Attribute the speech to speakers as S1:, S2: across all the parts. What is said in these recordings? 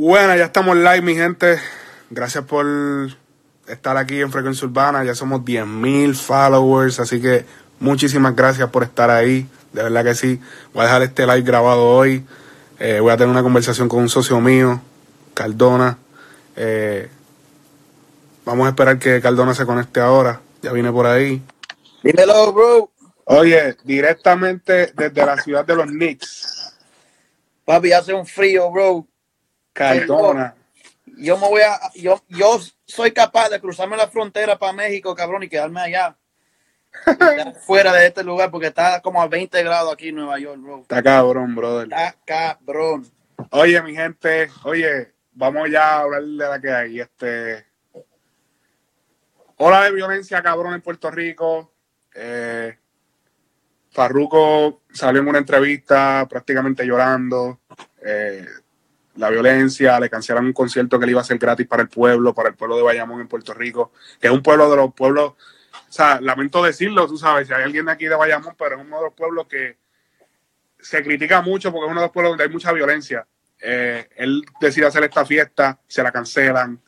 S1: Bueno, ya estamos live, mi gente. Gracias por estar aquí en Frecuencia Urbana. Ya somos 10.000 followers, así que muchísimas gracias por estar ahí. De verdad que sí. Voy a dejar este live grabado hoy. Eh, voy a tener una conversación con un socio mío, Cardona. Eh, vamos a esperar que Cardona se conecte ahora. Ya viene por ahí.
S2: Dímelo, bro.
S1: Oye, directamente desde la ciudad de los Knicks.
S2: Papi, hace un frío, bro.
S1: Cardona.
S2: Yo me voy a. Yo, yo soy capaz de cruzarme la frontera para México, cabrón, y quedarme allá. fuera de este lugar, porque está como a 20 grados aquí en Nueva York, bro.
S1: Está cabrón, brother.
S2: Está cabrón.
S1: Oye, mi gente, oye, vamos ya a hablar de la que hay. Este. Ola de violencia, cabrón, en Puerto Rico. Eh, Farruko salió en una entrevista prácticamente llorando. Eh, la violencia, le cancelaron un concierto que le iba a ser gratis para el pueblo, para el pueblo de Bayamón en Puerto Rico, que es un pueblo de los pueblos, o sea, lamento decirlo, tú sabes, si hay alguien aquí de Bayamón, pero es uno de los pueblos que se critica mucho porque es uno de los pueblos donde hay mucha violencia. Eh, él decide hacer esta fiesta, se la cancelan,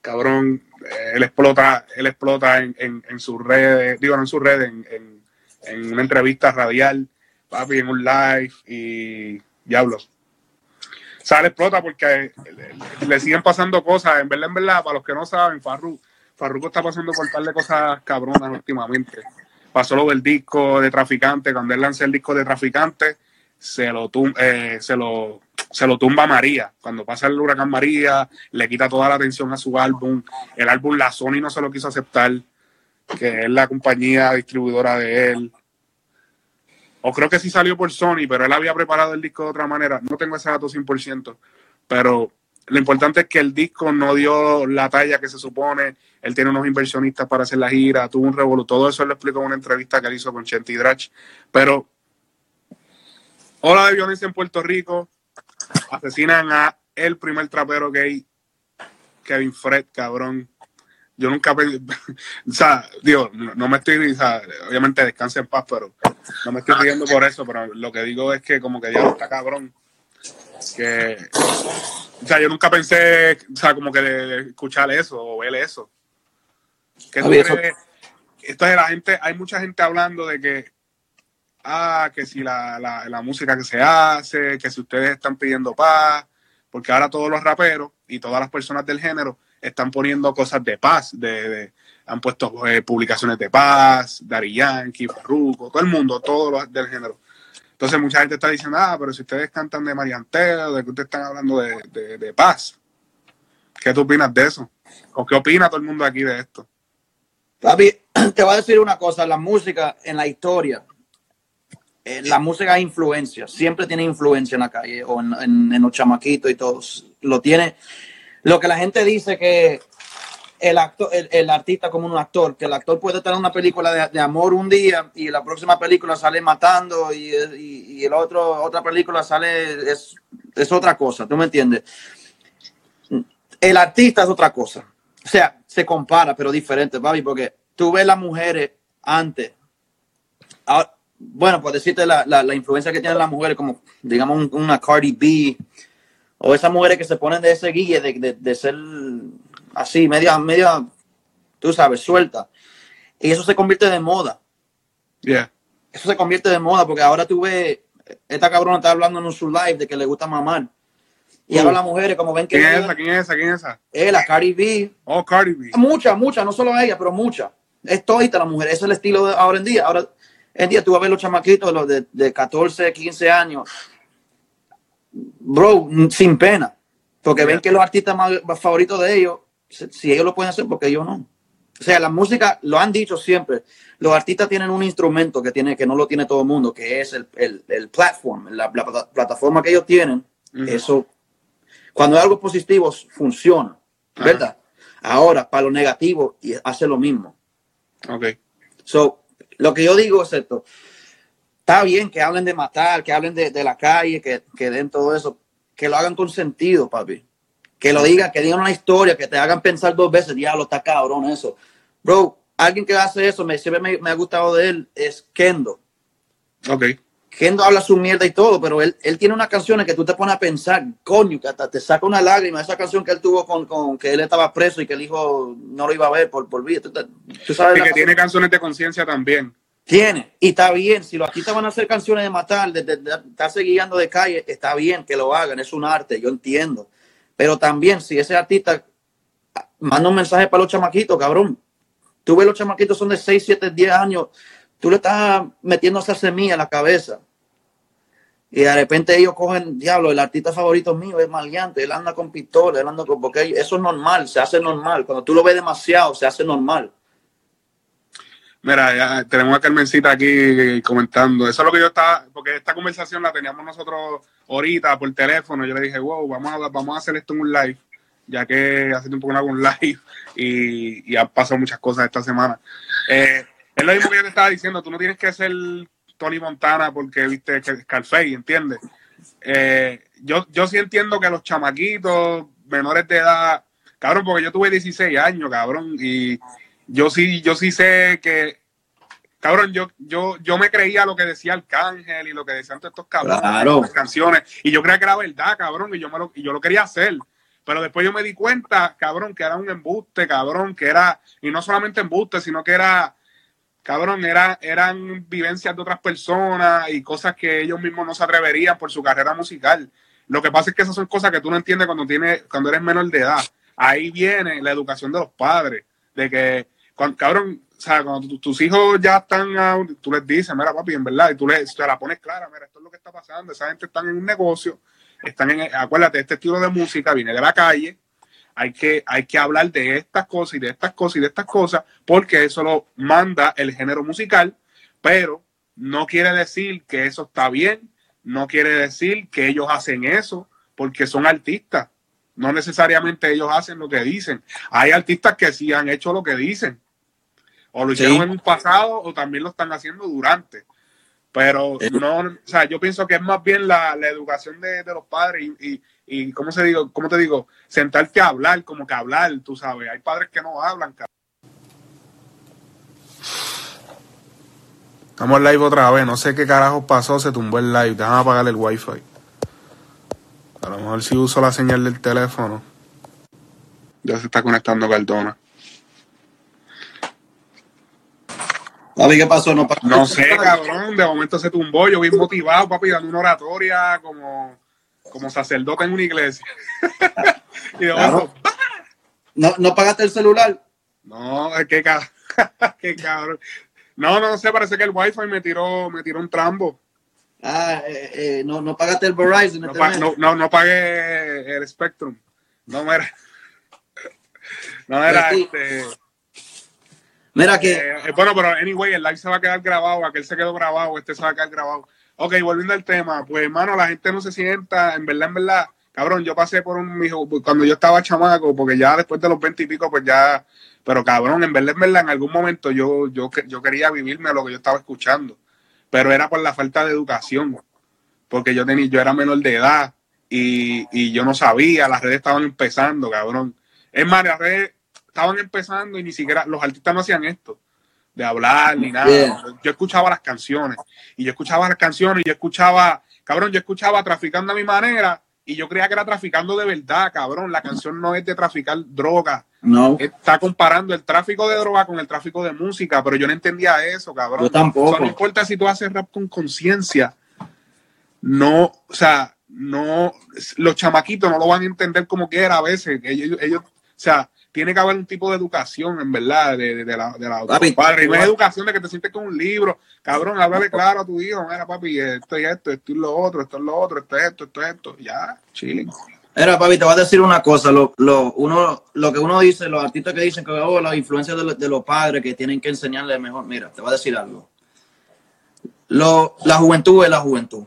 S1: cabrón, eh, él explota, él explota en, en, en sus redes, digo, no en sus redes, en, en una entrevista radial, papi, en un live y diablos sale explota porque le, siguen pasando cosas. En verdad, en verdad, para los que no saben, Farru, Farruko está pasando por tal de cosas cabronas últimamente. Pasó lo del disco de Traficante, cuando él lanzó el disco de Traficante, se lo, tum eh, se lo, se lo tumba María. Cuando pasa el huracán María, le quita toda la atención a su álbum. El álbum La Sony no se lo quiso aceptar, que es la compañía distribuidora de él o creo que sí salió por Sony, pero él había preparado el disco de otra manera. No tengo ese dato 100%, pero lo importante es que el disco no dio la talla que se supone. Él tiene unos inversionistas para hacer la gira, tuvo un revolú. Todo eso lo explicó en una entrevista que él hizo con Chenti Drach. Pero, ola de violencia en Puerto Rico. Asesinan a el primer trapero gay, Kevin Fred, cabrón yo nunca, o sea, digo, no, me estoy, o sea, obviamente descanse en paz, pero no me estoy riendo por eso, pero lo que digo es que como que ya está cabrón, que, o sea, yo nunca pensé, o sea, como que de, de escuchar eso o ver eso. Que tú
S2: eso...
S1: crees? Esto es la gente, hay mucha gente hablando de que, ah, que si la, la, la música que se hace, que si ustedes están pidiendo paz, porque ahora todos los raperos y todas las personas del género están poniendo cosas de paz, de, de han puesto eh, publicaciones de paz, Dari Yankee, Farruko, todo el mundo, todos los del género. Entonces mucha gente está diciendo, ah, pero si ustedes cantan de Marianteo, de que ustedes están hablando de, de, paz, ¿qué tú opinas de eso? ¿O qué opina todo el mundo aquí de esto?
S2: Papi, te voy a decir una cosa, la música en la historia, eh, la música hay influencia, siempre tiene influencia en la calle o en los chamaquitos y todos, lo tiene, lo que la gente dice que el, actor, el, el, artista como un actor, que el actor puede tener una película de, de amor un día y la próxima película sale matando y, y, el otro, otra película sale, es, es otra cosa, ¿tú me entiendes? El artista es otra cosa. O sea, se compara, pero diferente, papi, porque tú ves las mujeres antes. Bueno, pues decirte la, la, la, influencia que tienen las mujeres, como digamos una Cardi B, o esas mujeres que se ponen de ese guille de, de ser así, media, media, tú sabes, suelta. Y eso se convierte de moda.
S1: Yeah.
S2: Eso se convierte de moda porque ahora tú ves, esta cabrona está hablando en su live de que le gusta mamar. Y ahora las mujeres, como ven que.
S1: ¿Quién es esa? ¿Quién es esa? ¿Quién es esa?
S2: Es la Cardi B.
S1: Oh, Cardi B.
S2: Muchas, muchas, no solo ella, pero muchas. Es todita la mujer. Ese es el estilo de ahora en día. Ahora en día tú vas a ver los chamaquitos, los de, de 14, 15 años, bro, sin pena. Porque ven que los artistas más, favoritos de ellos, si ellos lo pueden hacer, porque ellos no. O sea, la música, lo han dicho siempre, los artistas tienen un instrumento que, tiene, que no lo tiene todo el mundo, que es el, el, el platform, la, la, plataforma que ellos tienen. Uh -huh. Eso, cuando hay algo positivo, funciona, ¿verdad? Uh -huh. Ahora, para lo negativo, hace lo mismo.
S1: Ok.
S2: So, lo que yo digo es esto está bien que hablen de matar, que hablen de, de la calle, que, que, den todo eso, que lo hagan con sentido, papi. Que lo digan, que digan una historia, que te hagan pensar dos veces, diablo, está cabrón eso. Bro, alguien que hace eso, me, siempre me, me, ha gustado de él, es Kendo.
S1: Ok.
S2: Kendo habla su mierda y todo, pero él, él tiene unas canciones que tú te pones a pensar, coño, que hasta te saca una lágrima. Esa canción que él tuvo con, con que él estaba preso y que el hijo no lo iba a ver por, por vida. Tú,
S1: tú sabes y que tiene canciones de conciencia también.
S2: Tiene, y está bien. Si los artistas van a hacer canciones de matar, de, de, de, estarse guiando de calle, está bien que lo hagan, es un arte, yo entiendo. Pero también, si ese artista manda un mensaje para los chamaquitos, cabrón. Tú ves los chamaquitos son de 6, 7, 10 años tú le estás metiendo esa semilla en la cabeza. Y de repente ellos cogen, diablo, el artista favorito mío es maleante, él anda con pistola, él anda con... Porque eso es normal, se hace normal. Cuando tú lo ves demasiado, se hace normal.
S1: Mira, ya tenemos a Carmencita aquí comentando. Eso es lo que yo estaba, porque esta conversación la teníamos nosotros ahorita por teléfono. Yo le dije, wow, vamos a, vamos a hacer esto en un live, ya que hace tiempo que no hago un live y, y han pasado muchas cosas esta semana. Eh, es lo mismo que yo te estaba diciendo, tú no tienes que ser Tony Montana porque viste que Scarface, ¿entiendes? Eh, yo, yo sí entiendo que los chamaquitos menores de edad, cabrón, porque yo tuve 16 años, cabrón, y yo sí, yo sí sé que, cabrón, yo, yo, yo me creía lo que decía Arcángel y lo que decían todos estos cabrones,
S2: claro.
S1: las canciones, y yo creía que era verdad, cabrón, y yo, me lo, y yo lo quería hacer. Pero después yo me di cuenta, cabrón, que era un embuste, cabrón, que era, y no solamente embuste, sino que era, cabrón, era, eran vivencias de otras personas y cosas que ellos mismos no se atreverían por su carrera musical. Lo que pasa es que esas son cosas que tú no entiendes cuando, tienes, cuando eres menor de edad. Ahí viene la educación de los padres, de que, cabrón, o sea, cuando tus hijos ya están, tú les dices, mira, papi, en verdad, y tú les, te la pones clara, mira, esto es lo que está pasando, esa gente está en un negocio, están en, acuérdate, este estilo de música viene de la calle, hay que, hay que hablar de estas cosas y de estas cosas y de estas cosas, porque eso lo manda el género musical, pero no quiere decir que eso está bien, no quiere decir que ellos hacen eso, porque son artistas. No necesariamente ellos hacen lo que dicen. Hay artistas que sí han hecho lo que dicen. O lo hicieron sí. en un pasado o también lo están haciendo durante. Pero no, o sea, yo pienso que es más bien la, la educación de, de, los padres y, y, y ¿cómo se digo? ¿Cómo te digo? Sentarte a hablar, como que hablar, tú sabes. Hay padres que no hablan, cabrón. Estamos live otra vez, no sé qué carajo pasó, se tumbó el live, déjame apagar el wifi. A lo mejor si uso la señal del teléfono. Ya se está conectando Cardona.
S2: Papi, ¿qué pasó? No,
S1: no sé, cabrón, de momento se tumbó, yo bien motivado, papi, dando una oratoria como, como sacerdote en una iglesia. y de
S2: claro. ¿No, ¿No pagaste el celular?
S1: No, es que cabrón. qué cabrón. No, no sé, parece que el wifi me tiró, me tiró un trambo.
S2: Ah, eh, eh, no, no pagaste el Verizon.
S1: No, pa no, no, no, pagué el Spectrum. No era. No era este.
S2: Mira que.
S1: Eh, bueno, pero anyway, el live se va a quedar grabado, aquel se quedó grabado, este se va a quedar grabado. Ok, volviendo al tema, pues hermano, la gente no se sienta, en verdad, en verdad, cabrón, yo pasé por un hijo, cuando yo estaba chamaco, porque ya después de los 20 y pico, pues ya, pero cabrón, en verdad, en verdad, en algún momento yo, yo, yo quería vivirme lo que yo estaba escuchando, pero era por la falta de educación, porque yo tenía, yo era menor de edad y, y yo no sabía, las redes estaban empezando, cabrón. Es más, las redes estaban empezando y ni siquiera los artistas no hacían esto de hablar ni nada.
S2: Yeah.
S1: Yo escuchaba las canciones y yo escuchaba las canciones y yo escuchaba, cabrón, yo escuchaba traficando a mi manera y yo creía que era traficando de verdad, cabrón. La canción no es de traficar droga.
S2: No,
S1: Está comparando el tráfico de droga con el tráfico de música, pero yo no entendía eso, cabrón.
S2: yo tampoco.
S1: O sea, no importa si tú haces rap con conciencia, no, o sea, no, los chamaquitos no lo van a entender como quiera a veces. Ellos, ellos, o sea, tiene que haber un tipo de educación, en verdad, de, de, de la, de la
S2: Papi,
S1: padre. Y no es educación de que te sientes con un libro. Cabrón, háblale claro a tu hijo. Mira, papi, esto y esto, esto y lo otro, esto es lo otro, esto es esto, esto es esto. Ya, chilling.
S2: Mira, papi, te voy a decir una cosa. Lo, lo, uno, lo que uno dice, los artistas que dicen que oh, la influencia de, de los padres que tienen que enseñarle mejor. Mira, te voy a decir algo. Lo, la juventud es la juventud.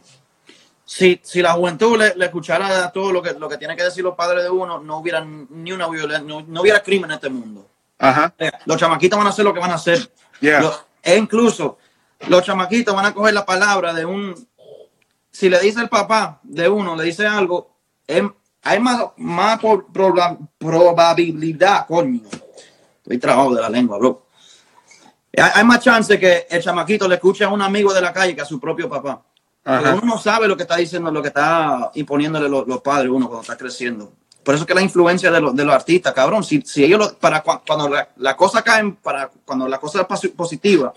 S2: Si, si la juventud le, le escuchara todo lo que, lo que tienen que decir los padres de uno, no hubiera ni una violencia, no, no hubiera crimen en este mundo.
S1: Ajá,
S2: Eh, Los chamaquitos van a hacer lo que van a hacer.
S1: yeah.
S2: E incluso los chamaquitos van a coger la palabra de un. Si le dice el papá de uno, le dice algo, es- hay más, más por- proba- probabilidad, coño. Estoy trabajo de la lengua, bro. Hay, hay más chance que el chamaquito le escuche a un amigo de la calle que a su propio papá. Uno no sabe lo que está diciendo, lo que está imponiéndole los, los padres uno cuando está creciendo. Por eso que la influencia de, los, de los artistas, cabrón, si, si ellos, para cuando la, la, cosa cae, para cuando la cosa es positiva,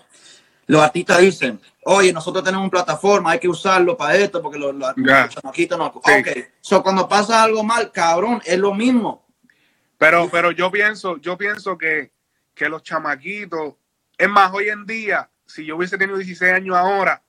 S2: los artistas dicen, oye, nosotros tenemos una plataforma, hay que usarlo para esto, porque los, los, chamaquitos no. Sí. Ok, so cuando pasa algo mal, cabrón, es lo mismo.
S1: Pero, pero yo pienso, yo pienso que, que los chamaquitos, es más, hoy en día, si yo hubiese tenido 16 años ahora,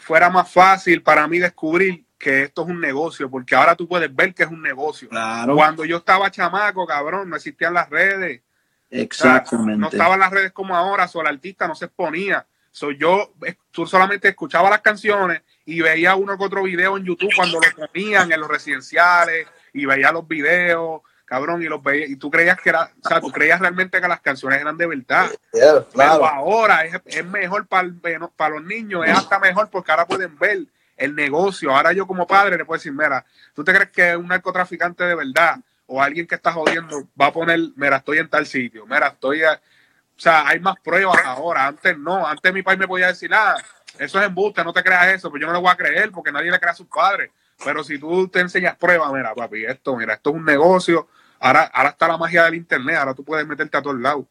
S1: fuera más fácil para mí descubrir que esto es un negocio, porque ahora tú puedes ver que es un negocio.
S2: Claro.
S1: Cuando yo estaba chamaco, cabrón, no existían las redes.
S2: Exactamente.
S1: no estaban las redes como ahora, solo el artista no se exponía. So, yo tú solamente escuchaba las canciones y veía uno que otro video en YouTube cuando lo ponían en los residenciales y veía los videos cabrón, y los veía, y tú creías que era, o sea, tú creías realmente que las canciones eran de verdad.
S2: claro.
S1: Pero ahora es, es mejor para para los niños, es hasta mejor porque ahora pueden ver el negocio. Ahora yo como padre le puedo decir, mira, ¿tú te crees que un narcotraficante de verdad o alguien que está jodiendo va a poner, mira, estoy en tal sitio, mira, estoy... A... O sea, hay más pruebas ahora. Antes no. Antes mi padre me podía decir, ah, eso es embuste, no te creas eso. Pero yo no le voy a creer porque nadie le cree a sus padres. Pero si tú te enseñas pruebas, mira, papi, esto, mira, esto es un negocio Ahora, ahora está la magia del internet, ahora tú puedes meterte a todos lados.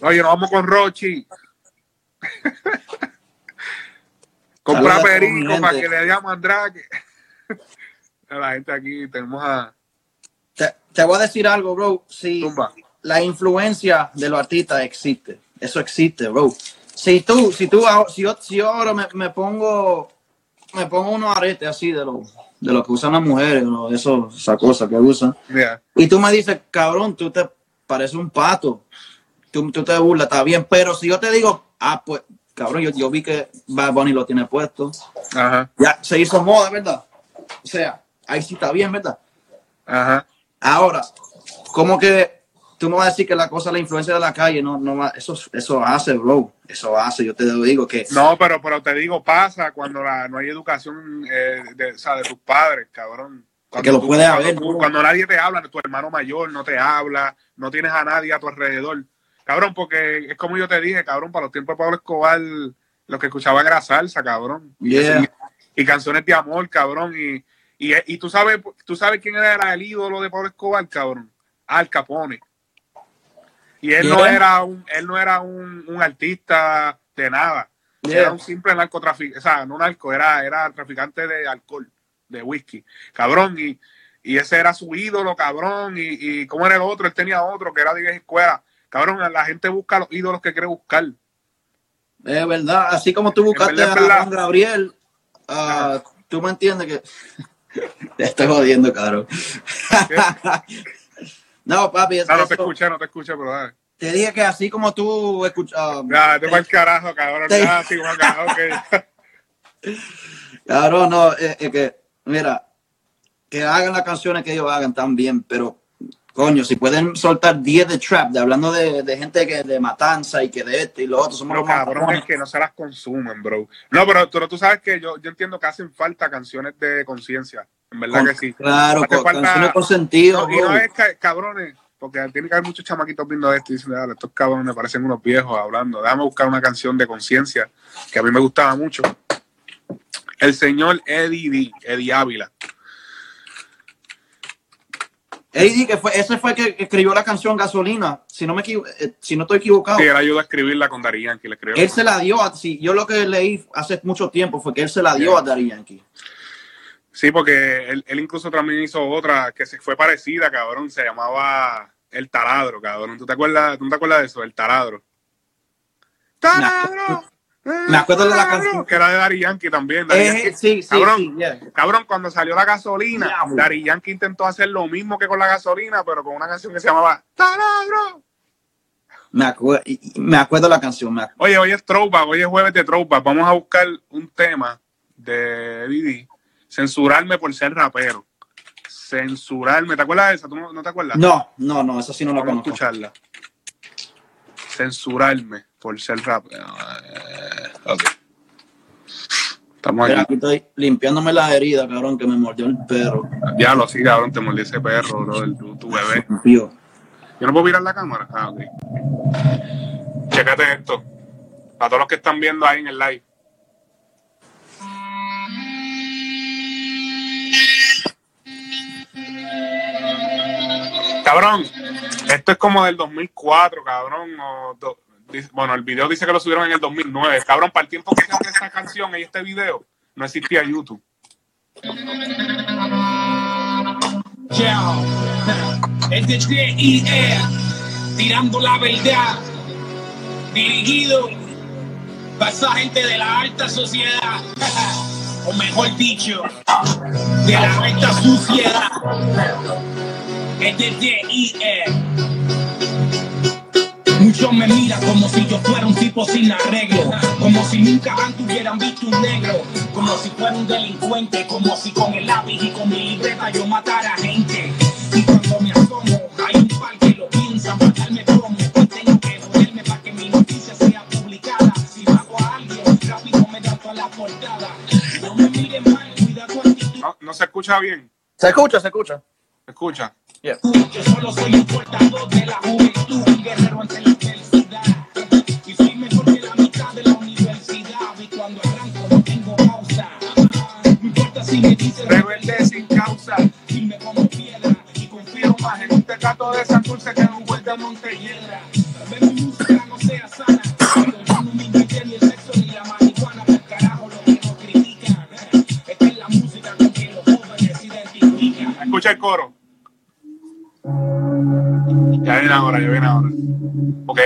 S1: Oye, nos vamos con Rochi. Compra perico para que le dé a Mandrake. la gente aquí tenemos a.
S2: Te, voy a decir algo, bro. Si la influencia de los artistas existe, eso existe, bro. Si tú, si tú, si yo, si yo ahora me, me pongo, me pongo unos aretes así de los de lo que usan las mujeres, ¿no? Eso, esa cosa que usan. Y tú me dices, cabrón, tú te pareces un pato. Tú, tú, te burlas, está bien. Pero si yo te digo, ah, pues, cabrón, yo, yo vi que Bad Bunny lo tiene puesto.
S1: Ajá.
S2: Ya se hizo moda, ¿verdad? O sea, ahí sí está bien, ¿verdad?
S1: Ajá.
S2: Ahora, ¿cómo que tú me vas a decir que la cosa, la influencia de la calle, no, no eso, eso hace, bro. Eso hace, yo te digo que.
S1: No, pero, pero te digo, pasa cuando la, no hay educación eh, de, o sea, de tus padres, cabrón.
S2: Cuando que lo puedes haber.
S1: Cuando, nadie te habla, tu hermano mayor no te habla, no tienes a nadie a tu alrededor. Cabrón, porque es como yo te dije, cabrón, para los tiempos de Pablo Escobar, lo que escuchaba era salsa, cabrón. Y, canciones de amor, cabrón. Y, y, y, tú sabes, tú sabes quién era el ídolo de Pablo Escobar, cabrón. Al Capone. Y él no era un, él no era un, un artista de nada. Era un simple narcotraficante, o sea, no narco, era, era traficante de alcohol, de whisky. Cabrón, y, y ese era su ídolo, cabrón. Y, y cómo era el otro, él tenía otro que era de escuela. Cabrón, la gente busca los ídolos que quiere buscar.
S2: Es verdad, así como tú buscaste a Juan Gabriel, uh, tú me entiendes que te estoy jodiendo, cabrón. No, papi.
S1: Es, no, no te escuché, no te escuché, pero dale.
S2: Te dije que así como tú escuchas.
S1: Um, te va el carajo, cabrón. Te... Ya, así como carajo,
S2: Cabrón, no, es, es, que, mira, que hagan las canciones que ellos hagan también, pero coño, si pueden soltar 10 de trap, de hablando de, de, gente que de matanza y que de esto y lo otro, somos
S1: pero, cabrón, es que no se las consumen, bro. No, pero, pero tú sabes que yo, yo entiendo que hacen falta canciones de conciencia. En verdad que sí.
S2: Claro, con, falta, con sentido.
S1: No, y no es cabrones, porque tiene que haber muchos chamaquitos viendo esto y diciendo, estos cabrones me parecen unos viejos hablando. Déjame buscar una canción de conciencia que a mí me gustaba mucho. El señor Eddie D, Eddie Ávila.
S2: Eddie, que fue, ese fue el que escribió la canción Gasolina, si no me eh, si no estoy equivocado.
S1: Sí, él ayudó a escribirla con Dari Yankee. Le
S2: él se la dio, a, sí, yo lo que leí hace mucho tiempo fue que él se la dio a Dari Yankee.
S1: Sí, porque él, él, incluso también hizo otra que se fue parecida, cabrón. Se llamaba El Taladro, cabrón. ¿Tú te acuerdas, ¿tú te acuerdas de eso? El Taladro. ¡Taladro!
S2: Me acuerdo de la canción.
S1: Que era de Dari Yankee también.
S2: Eh, sí, sí,
S1: cabrón,
S2: sí, yeah.
S1: cabrón, cuando salió la gasolina, yeah, Dari Yankee intentó hacer lo mismo que con la gasolina, pero con una canción que se llamaba Taladro.
S2: Me, acuerdo, me acuerdo la canción. Me acuerdo.
S1: Oye, hoy es Throwback, hoy es jueves de Throwback. Vamos a buscar un tema de Didi censurarme por ser rapero. Censurarme, ¿te acuerdas de esa? ¿Tú no, te acuerdas?
S2: No, no, no, esa sí no la
S1: Vamos conozco. escucharla. Censurarme por ser rápido. Eh, ok. Estamos
S2: Mira, aquí. estoy limpiándome las heridas, cabrón, que me mordió el perro.
S1: Ya lo sí, cabrón, te mordió ese perro, bro, el, tu, tu, bebé. Tío. Yo no puedo mirar la cámara. Ah, ok. Chécate esto. A todos los que están viendo ahí en el live. Cabrón, esto es como del 2004, cabrón, o do, bueno, el video dice que lo subieron en el 2009. Cabrón, para el tiempo que salió esta canción y este video, no existía YouTube.
S3: Chao. Es de TIE, tirando la verdad, dirigido para esa gente de la alta sociedad, o mejor dicho, de la alta suciedad. Es de TIE. Muchos me miran como si yo fuera un tipo sin arreglo, como si nunca antes hubieran visto un negro, como si fuera un delincuente, como si con el lápiz y con mi libreta yo matara gente. Y cuando me asomo, hay un par que lo piensan para darme promo, y tengo que joderme para que mi noticia sea publicada. Si bajo a alguien, rápido me dan toda la portada. No me miren mal, cuida tu actitud.
S1: No, no se escucha bien.
S2: Se escucha, se escucha.
S1: ¿Se escucha?
S2: Yeah.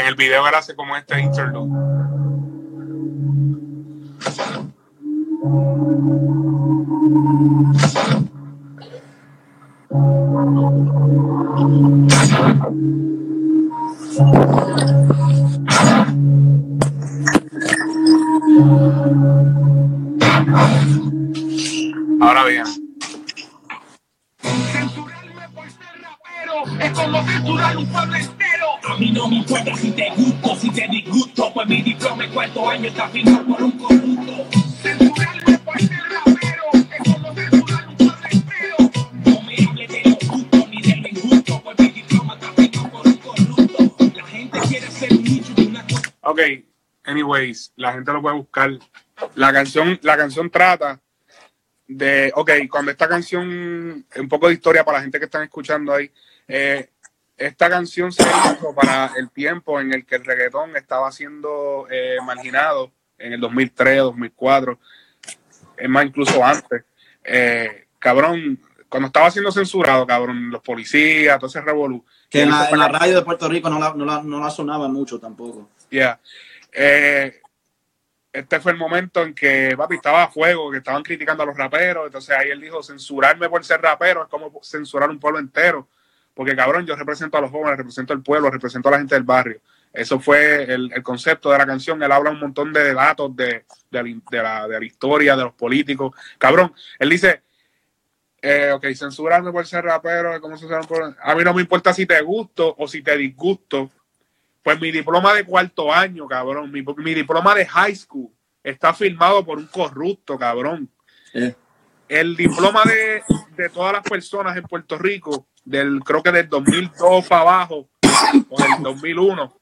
S1: El video él hace como este interlude. Ahora bien.
S3: Censurarme por ser rapero es como censurar un pueblo. A mí no me importa si te gusto, si te disgusto, pues mi diploma en cuarto año está firmado por un corrupto. Es pues.
S1: Ok, anyways, la gente lo puede buscar. La canción, la canción trata de, ok, cuando esta canción, un poco de historia para la gente que están escuchando ahí, eh, esta canción se hizo para el tiempo en el que el reggaetón estaba siendo eh, marginado, en el 2003, 2004, es más, incluso antes. Eh, cabrón, cuando estaba siendo censurado, cabrón, los policías, todo ese revolú.
S2: Que en la, en la radio de Puerto Rico no la, no la, no la sonaba mucho tampoco.
S1: Yeah. Eh, este fue el momento en que papi estaba a fuego, que estaban criticando a los raperos. Entonces ahí él dijo: censurarme por ser rapero es como censurar un pueblo entero. Porque cabrón, yo represento a los jóvenes, represento al pueblo, represento a la gente del barrio. Eso fue el, concepto de la canción. Él habla un montón de datos de, de, de, la, de la historia, de los políticos. Cabrón, él dice: eh, Ok, censurarme por ser rapero, ¿cómo un pueblo? A mí no me importa si te gusto o si te disgusto. Pues mi diploma de cuarto año, cabrón, mi, mi diploma de high school está firmado por un corrupto, cabrón.
S2: Eh.
S1: El diploma de, de, todas las personas en Puerto Rico, del creo que del 2002 para abajo, o del 2001,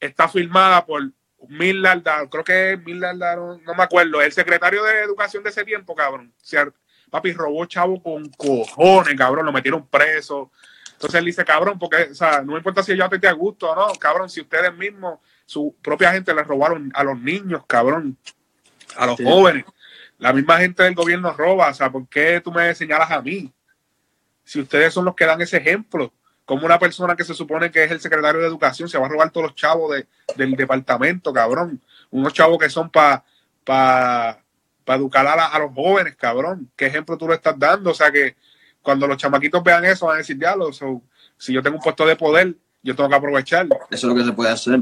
S1: está firmada por Millard, creo que es Millard, no, no me acuerdo, el secretario de Educación de ese tiempo, cabrón. O sea, papi robó chavo con cojones, cabrón, lo metieron preso. Entonces él dice, cabrón, porque, o sea, no me importa si yo te, te a gusto o no, cabrón, si ustedes mismos, su propia gente le robaron a los niños, cabrón, a los sí. jóvenes. La misma gente del gobierno roba, o sea, ¿por qué tú me señalas a mí? Si ustedes son los que dan ese ejemplo, como una persona que se supone que es el secretario de Educación se va a robar todos los chavos de, del departamento, cabrón. Unos chavos que son para pa, pa educar a, la, los jóvenes, cabrón. ¿Qué ejemplo tú le estás dando? O sea, que cuando los chamaquitos vean eso van a decir, diablo, so, si yo tengo un puesto de poder, yo tengo que aprovecharlo.
S2: Eso es lo que se puede hacer.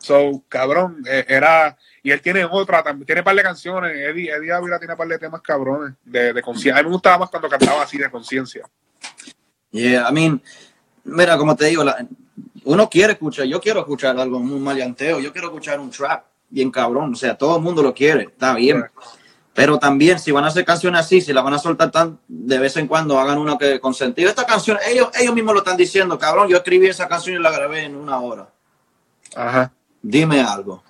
S1: So, cabrón, eh, era. Y él tiene otra, también tiene un par de canciones. Eddie, Eddie Ávila tiene un par de temas cabrones de, de conciencia. A mí me gustaba más cuando cantaba así de conciencia.
S2: Yeah, I mean, mira, como te digo, la, uno quiere escuchar, yo quiero escuchar algo, un maleanteo, yo quiero escuchar un trap bien cabrón. O sea, todo el mundo lo quiere, está bien. Yeah. Pero también, si van a hacer canciones así, si las van a soltar tan de vez en cuando, hagan una que con sentido. Esta canción, ellos, ellos mismos lo están diciendo, cabrón. Yo escribí esa canción y la grabé en una hora.
S1: Ajá.
S2: Dime algo.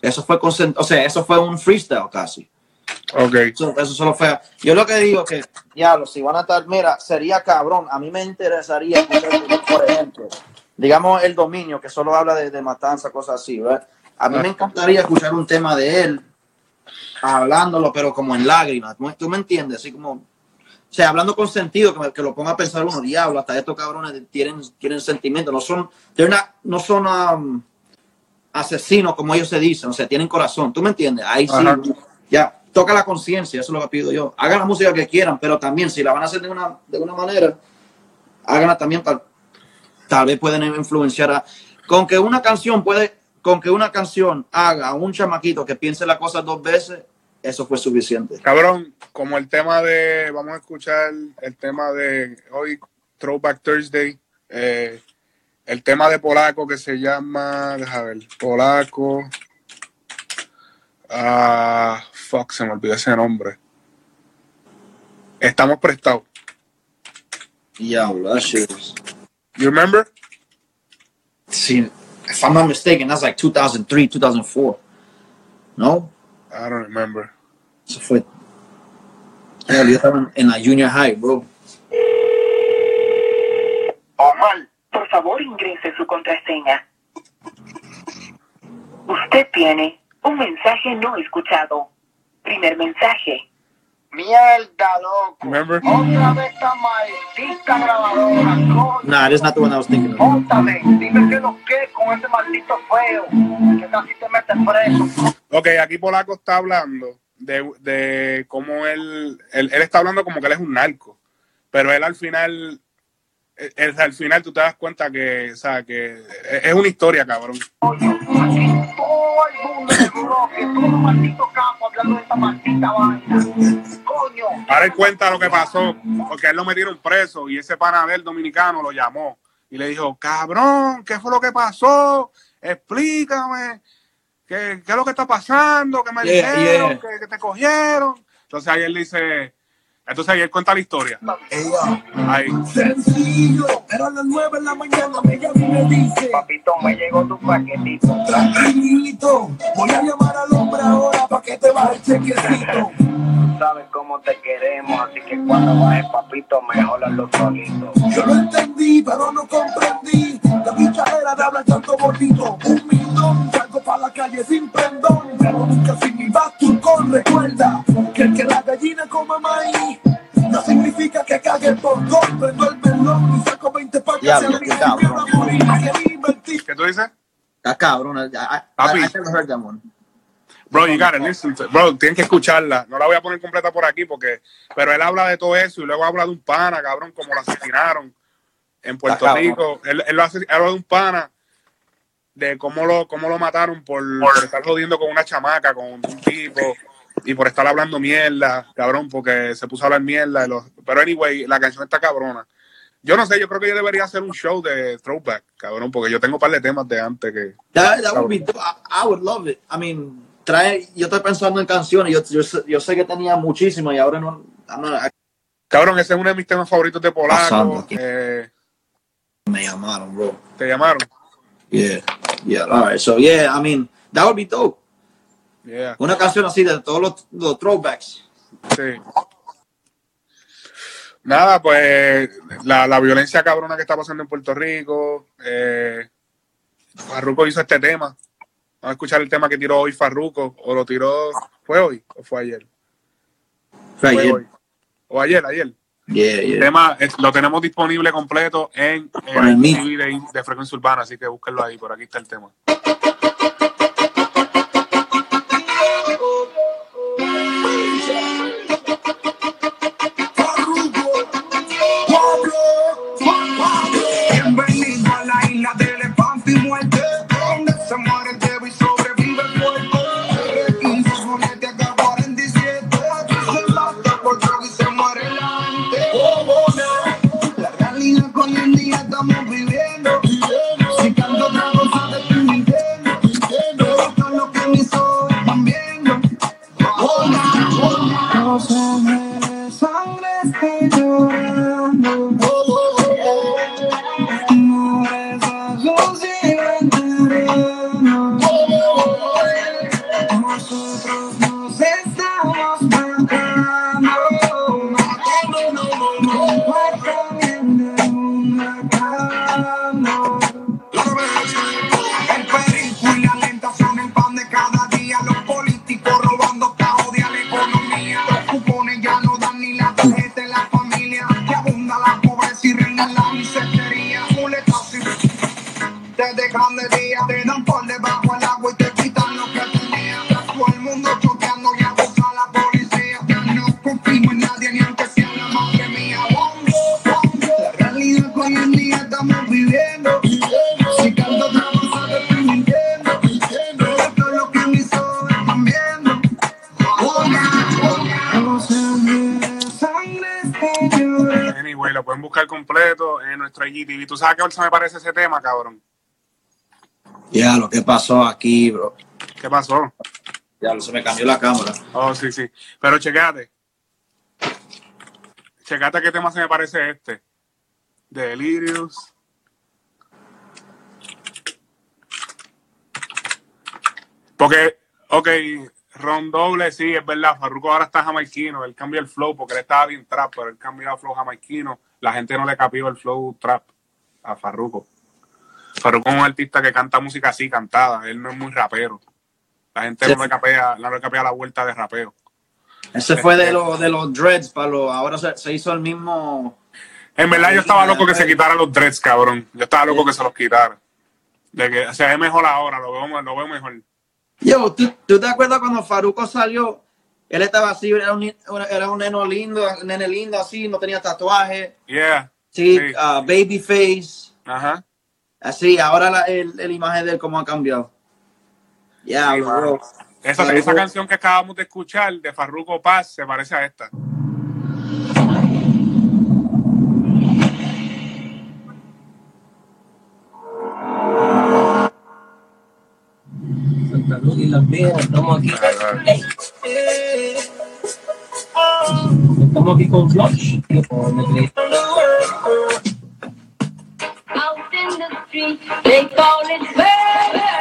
S2: Eso fue con, o sea, eso fue un freestyle casi.
S1: Ok.
S2: Eso, eso solo fue. Yo lo que digo que, diablo, si van a estar, mira, sería cabrón. A mí me interesaría, por ejemplo, digamos el dominio, que solo habla de, de matanza, cosas así, ¿verdad? A mí me encantaría escuchar un tema de él hablándolo, pero como en lágrimas. ¿tú- ¿Tú me entiendes? Así como, o sea, hablando con sentido, que, me- que lo ponga a pensar uno, diablo, hasta estos cabrones tienen, tienen sentimientos, no son, not- no son um, asesinos como ellos se dicen, o sea, tienen corazón, ¿tú me entiendes? Ahí sí, ya, toca la conciencia, eso es lo que pido yo. Hagan la música que quieran, pero también si la van a hacer de una, de una manera, háganla también para, tal vez pueden influenciar a, con que una canción puede, con que una canción haga a un chamaquito que piense la cosa dos veces, eso fue suficiente.
S1: Cabrón, como el tema de, vamos a escuchar el tema de hoy, Throwback Thursday, eh, el tema de Polaco que se llama, deja ver, Polaco, ah, fuck, se me olvidó ese nombre. Estamos prestados.
S2: Diablo, that shit
S1: You remember?
S2: Sí, if I'm not mistaken, that's like 2003, 2004. No,
S1: I don't remember.
S2: eso fue. Yo estaba en la junior high, bro.
S4: Omar, por favor ingrese su contraseña. Usted tiene un mensaje no escuchado. Primer mensaje.
S5: Mierda, loco.
S1: Remember?
S5: Otra vez esta maldita grabadora, coño.
S2: Nah, that's not the one I was thinking of.
S5: Móntame, dime qué lo que con ese maldito feo, que casi te metes preso.
S1: Ok, aquí Polaco está hablando de, de cómo él, él, él está hablando como que él es un narco, pero él al final, él- él- al final tú te das cuenta que, o sea, que es una historia, cabrón.
S5: Coño, aquí todo el mundo en el bloque, todos los malditos capos hablando de esta maldita vaina. Coño.
S1: Ahora él cuenta lo que pasó, porque a él lo metieron preso y ese pana del dominicano lo llamó y le dijo, cabrón, ¿qué fue lo que pasó? Explícame, ¿qué, qué es lo que está pasando? ¿Qué me
S2: Yeah,
S1: dijeron?
S2: yeah.
S1: ¿Que, que te cogieron? Entonces ahí él dice, entonces ahí él cuenta la historia. Ahí.
S6: Sencillo, era las nueve en la mañana, me llama y me dice,
S5: Papito, me llegó tu paquetito.
S6: tranquilito, voy a llamar al hombre ahora para que te baje el chequecito.
S5: Sabes cómo te queremos, así que cuando bajes, papito, mejor hazlo solito.
S6: Yo lo entendí, pero no comprendí, la bichadera de hablar tanto bonito, un millón, salgo para la calle sin prendón, pero nunca sin mi basturcón, recuerda,
S2: cabrón. I, I, I,
S1: Papi.
S2: I never heard that one.
S1: Bro, you gotta listen to- Bro, tienen que escucharla. No la voy a poner completa por aquí porque. Pero él habla de todo eso y luego habla de un pana, cabrón, como lo asesinaron en Puerto
S2: Ah.
S1: Rico. Él, él habla de un pana de cómo lo, cómo lo mataron por, por estar jodiendo con una chamaca, con un tipo y por estar hablando mierda, cabrón, porque se puso a hablar mierda. de los- Pero anyway, la canción está cabrona. Yo no sé, yo creo que yo debería hacer un show de throwback, cabrón, porque yo tengo un par de temas de antes que.
S2: That, that would be, I, I would love it. I mean, trae, yo estoy pensando en canciones, yo, yo, sé- yo sé que tenía muchísimas y ahora no, not-
S1: Cabrón, ese es uno de mis temas favoritos de Polaco. Eh,
S2: me llamaron, bro.
S1: te llamaron.
S2: Yeah, yeah, all right. So, yeah, I mean, that would be dope.
S1: Yeah,
S2: Una canción así de todos los, los throwbacks.
S1: sí. Nada, pues la, la violencia cabrona que está pasando en Puerto Rico. Eh, Farruko hizo este tema. Vamos a escuchar el tema que tiró hoy Farruko. O lo tiró. ¿Fue hoy o fue ayer? Fue
S2: yeah.
S1: hoy. O ayer, ayer.
S2: Yeah,
S1: El
S2: yeah.
S1: tema es- lo tenemos disponible completo en el
S2: el
S1: de, de Frecuencia Urbana, así que búsquenlo ahí, por aquí está el tema. ¿Tú sabes qué se me parece ese tema, cabrón?
S2: Ya, lo que pasó aquí, bro.
S1: ¿Qué pasó?
S2: Ya, se me cambió la cámara.
S1: Oh, sí, sí. Pero checate. Checate qué tema se me parece este. Delirious. Porque, ok, Ron Doble, sí, es verdad. Farruko ahora está jamaiquino. Él cambió el flow porque él estaba bien trap, pero él cambió el flow jamaiquino. La gente no le capió el flow trap a Farruko. Farruko es un artista que canta música así, cantada. Él no es muy rapero. La gente
S2: Sí.
S1: no le capea, no le capea la vuelta de rapeo.
S2: Ese fue de, los de los dreads, para los, ahora se, se hizo el mismo.
S1: En verdad, yo estaba loco que se quitaran los dreads, cabrón. Yo estaba loco que se los quitara. De que se ve mejor ahora, lo veo, lo veo mejor.
S2: Yo, ¿tú, tú te acuerdas cuando Faruco salió? Él estaba así, era un, era un neno lindo, un nene lindo así, no tenía tatuaje,
S1: Yeah.
S2: Sí,
S1: Sí.
S2: ah, baby face,
S1: Ajá.
S2: así. Ahora la el, el imagen de él cómo ha cambiado. Ya,
S1: Sí,
S2: bro.
S1: mano. Esa,
S2: Farruko-
S1: esa canción que acabamos de escuchar de Farruko Paz se parece a esta.
S7: Santa Luz y Las Vegas, estamos aquí. Estamos aquí con Flush.
S8: They call it murder.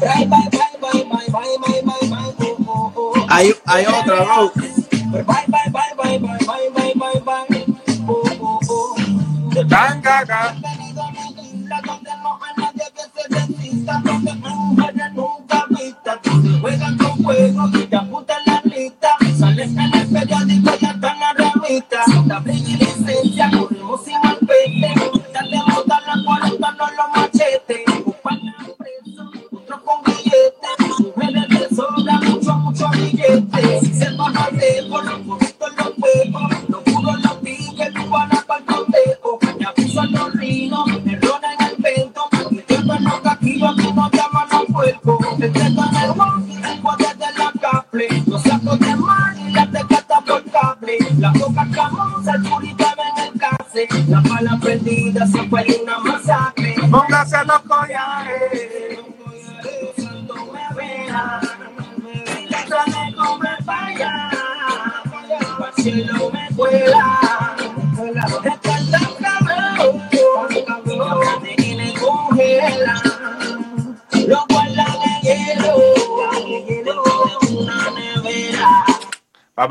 S7: Bye, bye, bye, bye, bye, bye, bye, bye, bye, oh, oh, oh.
S2: Hay, hay otra, bro.
S7: Bye, bye, bye, bye, bye, bye, bye, bye, bye, bye. Oh, oh, oh.
S1: Tan, ga, ga.
S7: Bienvenido a mi isla donde no hay nadie que se resista, donde mujeres nunca vistas, donde juegan con fuego y te apuntan la lista. Sales en el periódico y están la revista. Tablilla y licencia, corremos sin malvete. Dale moda soltando los machetes.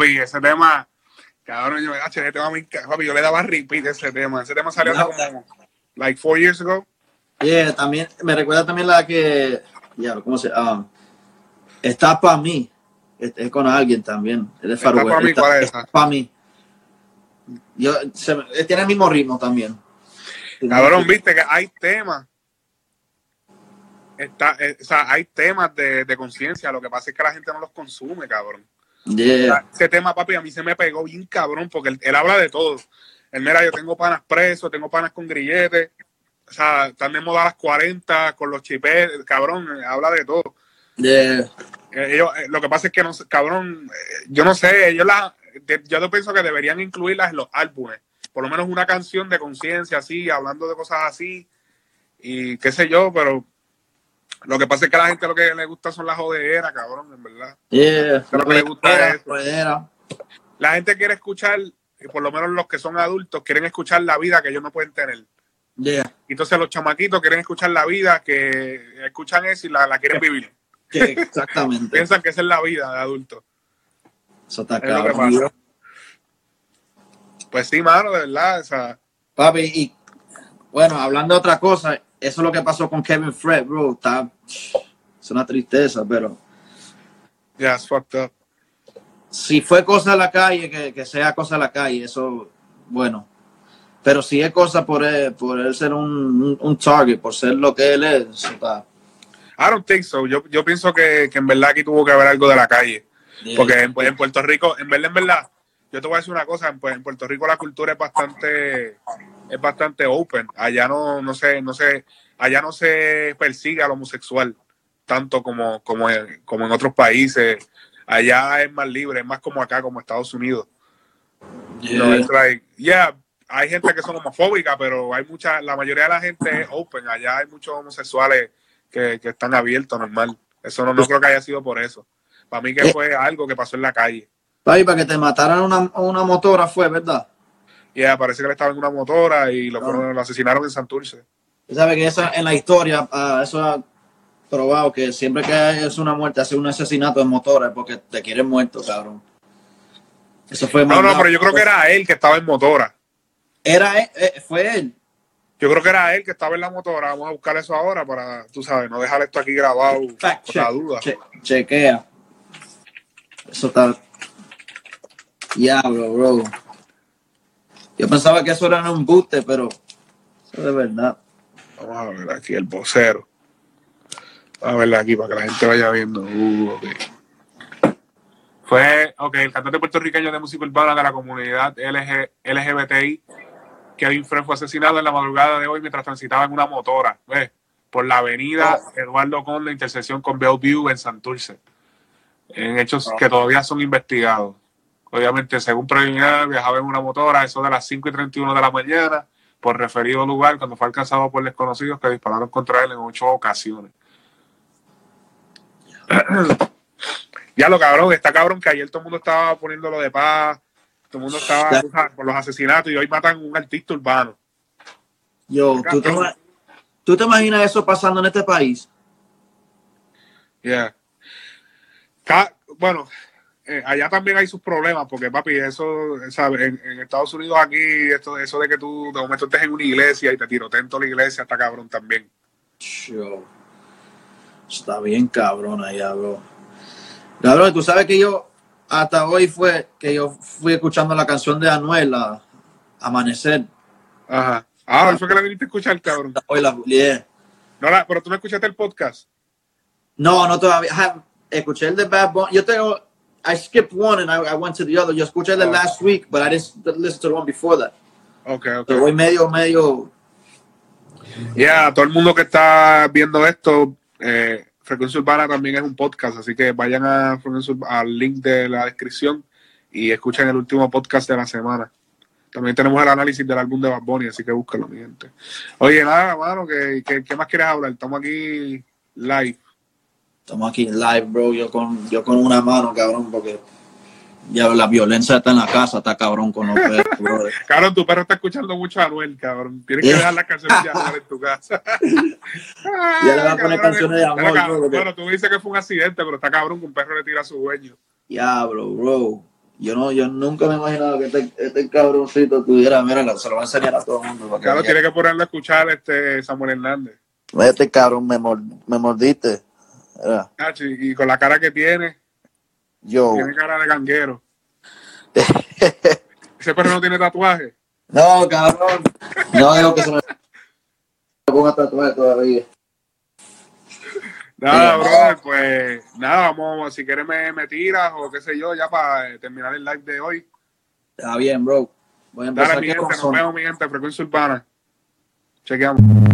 S1: Papi, ese tema, cabrón, yo, H, ese tema, papi, yo le daba repeat ese tema. Ese tema salió como, like, four years ago.
S2: Yeah, también, me recuerda también la que, ya, ¿cómo se ah, Está para mí. Es, es con alguien también. Es de
S1: Está
S2: Farruko.
S1: pa' mí,
S2: Está-
S1: ¿cuál es
S2: está
S1: esa?
S2: pa' mí. Yo, se tiene el mismo ritmo también.
S1: Cabrón, viste que hay temas. Está, eh, o sea, hay temas de, de conciencia. Lo que pasa es que la gente no los consume, cabrón.
S2: Yeah.
S1: ese tema, papi, a mí se me pegó bien cabrón porque él, él habla de todo. Él, mira, yo tengo panas presos, tengo panas con grilletes. O sea, están de moda a las 40 con los chipes, cabrón, eh, habla de todo.
S2: Yeah.
S1: Eh, ellos, eh, lo que pasa es que, no, cabrón, yo no sé, ellos la, yo pienso que deberían incluirlas en los álbumes. Por lo menos una canción de conciencia así, hablando de cosas así, y qué sé yo, pero lo que pasa es que a la gente lo que le gusta son las jodederas, cabrón, en verdad.
S2: Yeah.
S1: Lo que le gusta
S2: Era,
S1: es eso. La gente quiere escuchar, y por lo menos los que son adultos, quieren escuchar la vida que ellos no pueden tener.
S2: Yeah.
S1: Entonces los chamaquitos quieren escuchar la vida que escuchan eso y la, la quieren vivir.
S2: Exactamente.
S1: Piensan que esa es la vida de adultos.
S2: Eso está
S1: Es lo que
S2: cabrón.
S1: pasa. Pues sí, mano, de verdad. O sea,
S2: Papi, y bueno, hablando de otra cosa, eso es lo que pasó con Kevin Fred, bro. Está, es una tristeza, pero
S1: yeah, it's fucked up.
S2: si fue cosa de la calle, que, que sea cosa de la calle, eso, bueno. Pero si es cosa por él, por él ser un, un, un target, por ser lo que él es, eso está.
S1: I don't think so. Yo, yo pienso que, que en verdad aquí tuvo que haber algo de la calle. Porque en, en Puerto Rico, en verdad, en verdad, yo te voy a decir una cosa, en, en Puerto Rico la cultura es bastante, es bastante open. Allá no, no se, no se, allá no se persigue al homosexual tanto como, como, en, como en otros países. Allá es más libre, es más como acá, como Estados Unidos. You know, it's like, yeah, hay gente que son homofóbicas, pero hay mucha, la mayoría de la gente es open. Allá hay muchos homosexuales que, que están abiertos, normal. Eso no, no creo que haya sido por eso. Para mí que fue algo que pasó en la calle.
S2: Papi, para que te mataran una, una motora fue, ¿verdad?
S1: Y yeah, parece que él estaba en una motora y lo, asesinaron en Santurce.
S2: Tú sabes que esa, en la historia, ah, eso ha probado que siempre que es una muerte, hace un asesinato en motora es porque te quieren muerto, cabrón. Eso fue
S1: No, no, pero yo creo que era él que estaba en motora.
S2: Era él, eh, fue él.
S1: Yo creo que era él que estaba en la motora. Vamos a buscar eso ahora para, tú sabes, no dejar esto aquí grabado
S2: Fact
S1: la duda.
S2: Che- chequea. Eso está. Diablo, bro. Yo pensaba que eso era un embuste, pero eso de verdad.
S1: Vamos a ver aquí el vocero. Vamos a verla aquí para que la gente vaya viendo. Uh, ok. Fue, ok, el cantante puertorriqueño de música urbana de la comunidad LG, LGBTI, Kevin Fred, fue asesinado en la madrugada de hoy mientras transitaba en una motora, ¿ves? Por la avenida Eduardo Conde, intersección con Bellevue en Santurce. En hechos que todavía son investigados. Obviamente, según preliminar, viajaba en una motora eso de las 5 y 31 de la mañana por referido lugar cuando fue alcanzado por desconocidos que dispararon contra él en ocho ocasiones. ya lo cabrón, está cabrón que ayer todo el mundo estaba poniéndolo de paz, todo el mundo estaba por los asesinatos y hoy matan a un artista urbano.
S2: Yo, ¿tú te, ¿tú te imaginas eso pasando en este país?
S1: Yeah. Bueno, eh, allá también hay sus problemas, porque papi, eso, ¿sabes? En, en Estados Unidos aquí, esto, eso de que tú de momento estés en una iglesia y te tiroteen toda la iglesia, está cabrón también.
S2: Yo. Está bien cabrón allá, bro. Cabrón, tú sabes que yo, hasta hoy fue que yo fui escuchando la canción de Anuel, la Amanecer.
S1: Ajá. Ah, hoy fue que la viniste a escuchar, cabrón.
S2: Hoy la, yeah.
S1: No, la, pero tú no escuchaste el podcast.
S2: No, no todavía. Escuché el de Bad Bunny. Yo tengo, I skipped one and I, I went to the other. Yo escuché el
S1: Oh.
S2: last week, but I didn't listen to the one before that.
S1: Ok, ok.
S2: So voy medio, medio.
S1: Ya, todo el mundo que está viendo esto, eh, Frecuencia Urbana también es un podcast, así que vayan a al link de la descripción y escuchen el último podcast de la semana. También tenemos el análisis del álbum de Bad Bunny, así que búscalo, mi gente. Oye, nada, mano, ¿qué, qué, qué más quieres hablar? Estamos aquí live.
S2: Estamos aquí live, bro. Yo con, yo con una mano, cabrón, porque ya la violencia está en la casa, está cabrón con los perros, brother.
S1: Cabrón, tu perro está escuchando mucho a Anuel, cabrón. Tienes que
S2: Yeah.
S1: dejar las canciones de Anuel en tu casa.
S2: Ya le va a poner canciones de amor,
S1: cabrón,
S2: bro,
S1: Bueno, tú dices que fue un accidente, pero está cabrón que un perro le tira a su dueño.
S2: Diablo, bro. Yo no, yo nunca me he imaginado que este, este cabroncito tuviera, mira, se lo va a enseñar a todo el mundo. para
S1: Claro, tiene que ponerlo a escuchar este Samuel Hernández.
S2: Este cabrón me, mor- me mordiste.
S1: Ah, Y con la cara que tiene,
S2: Yo.
S1: tiene cara de ganguero. Ese perro no tiene tatuaje.
S2: No, cabrón. No dejo que se me ponga tatuaje todavía.
S1: Nada, brother, pues nada, vamos, si quieres me, me tiras o qué sé yo, ya para eh, terminar el live de hoy.
S2: Está bien, bro. Voy a empezar
S1: Dale, mi gente, nos vemos, mi gente, frecuencia urbana. Chequeamos.